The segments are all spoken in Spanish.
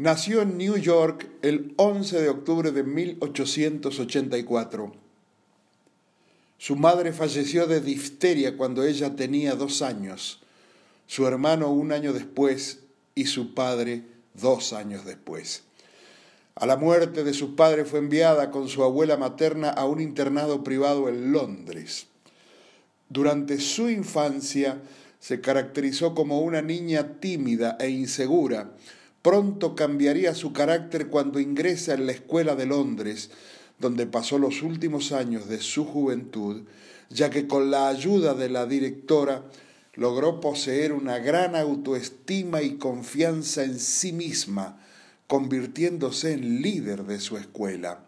Nació en New York el 11 de octubre de 1884. Su madre falleció de difteria cuando ella tenía dos años, su hermano un año después y su padre dos años después. A la muerte de su padre fue enviada con su abuela materna a un internado privado en Londres. Durante su infancia se caracterizó como una niña tímida e insegura. Pronto cambiaría su carácter cuando ingresa en la escuela de Londres, donde pasó los últimos años de su juventud, ya que con la ayuda de la directora logró poseer una gran autoestima y confianza en sí misma, convirtiéndose en líder de su escuela.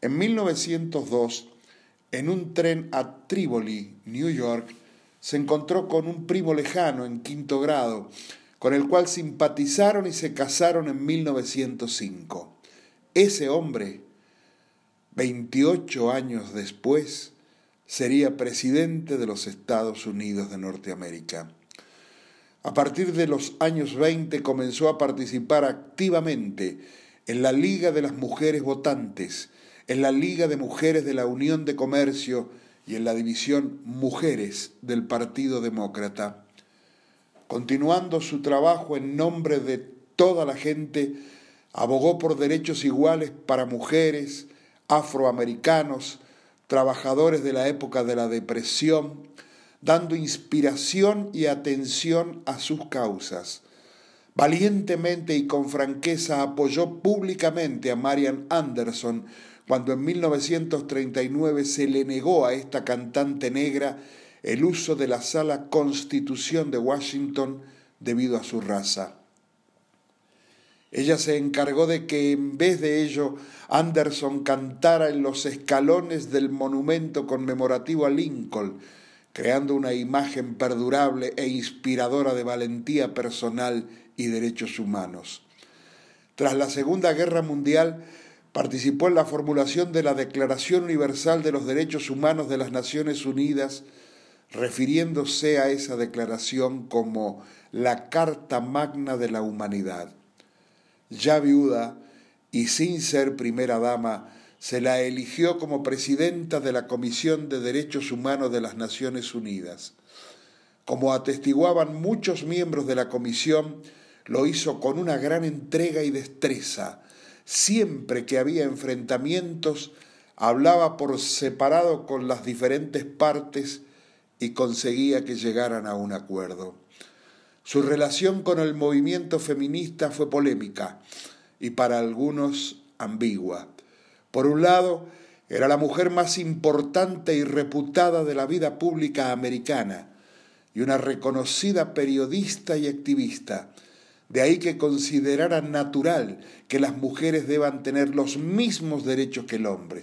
En 1902, en un tren a Triboli, New York, se encontró con un primo lejano en quinto grado, con el cual simpatizaron y se casaron en 1905. Ese hombre, 28 años después, sería presidente de los Estados Unidos de Norteamérica. A partir de los años 20 comenzó a participar activamente en la Liga de las Mujeres Votantes, en la Liga de Mujeres de la Unión de Comercio y en la división Mujeres del Partido Demócrata. Continuando su trabajo en nombre de toda la gente, abogó por derechos iguales para mujeres, afroamericanos, trabajadores de la época de la depresión, dando inspiración y atención a sus causas. Valientemente y con franqueza apoyó públicamente a Marian Anderson cuando en 1939 se le negó a esta cantante negra el uso de la sala Constitución de Washington debido a su raza. Ella se encargó de que en vez de ello Anderson cantara en los escalones del monumento conmemorativo a Lincoln, creando una imagen perdurable e inspiradora de valentía personal y derechos humanos. Tras la Segunda Guerra Mundial, participó en la formulación de la Declaración Universal de los Derechos Humanos de las Naciones Unidas, refiriéndose a esa declaración como la Carta Magna de la Humanidad. Ya viuda y sin ser primera dama, se la eligió como presidenta de la Comisión de Derechos Humanos de las Naciones Unidas. Como atestiguaban muchos miembros de la comisión, lo hizo con una gran entrega y destreza. Siempre que había enfrentamientos, hablaba por separado con las diferentes partes y conseguía que llegaran a un acuerdo. Su relación con el movimiento feminista fue polémica y para algunos ambigua. Por un lado, era la mujer más importante y reputada de la vida pública americana y una reconocida periodista y activista. De ahí que considerara natural que las mujeres deban tener los mismos derechos que el hombre.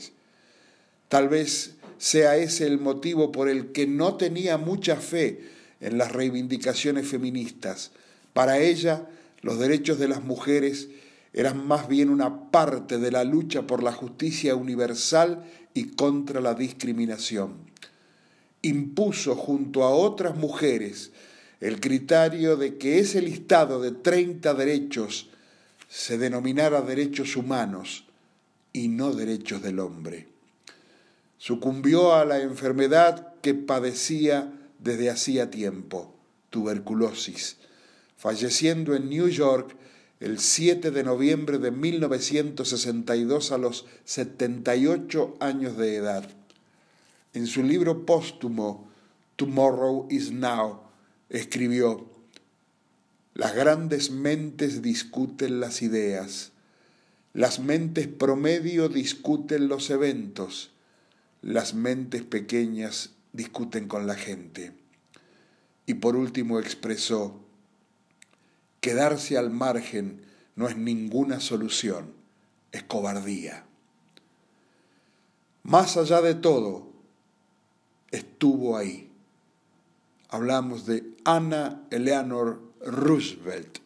Tal vez sea ese el motivo por el que no tenía mucha fe en las reivindicaciones feministas. Para ella, los derechos de las mujeres eran más bien una parte de la lucha por la justicia universal y contra la discriminación. Impuso junto a otras mujeres el criterio de que ese listado de 30 derechos se denominara derechos humanos y no derechos del hombre. Sucumbió a la enfermedad que padecía desde hacía tiempo, tuberculosis, falleciendo en New York el 7 de noviembre de 1962 a los 78 años de edad. En su libro póstumo Tomorrow is Now escribió, Las grandes mentes discuten las ideas, las mentes promedio discuten los eventos, las mentes pequeñas discuten con la gente. Y por último expresó, Quedarse al margen no es ninguna solución, es cobardía. Más allá de todo, estuvo ahí. Hablamos de Anna Eleanor Roosevelt,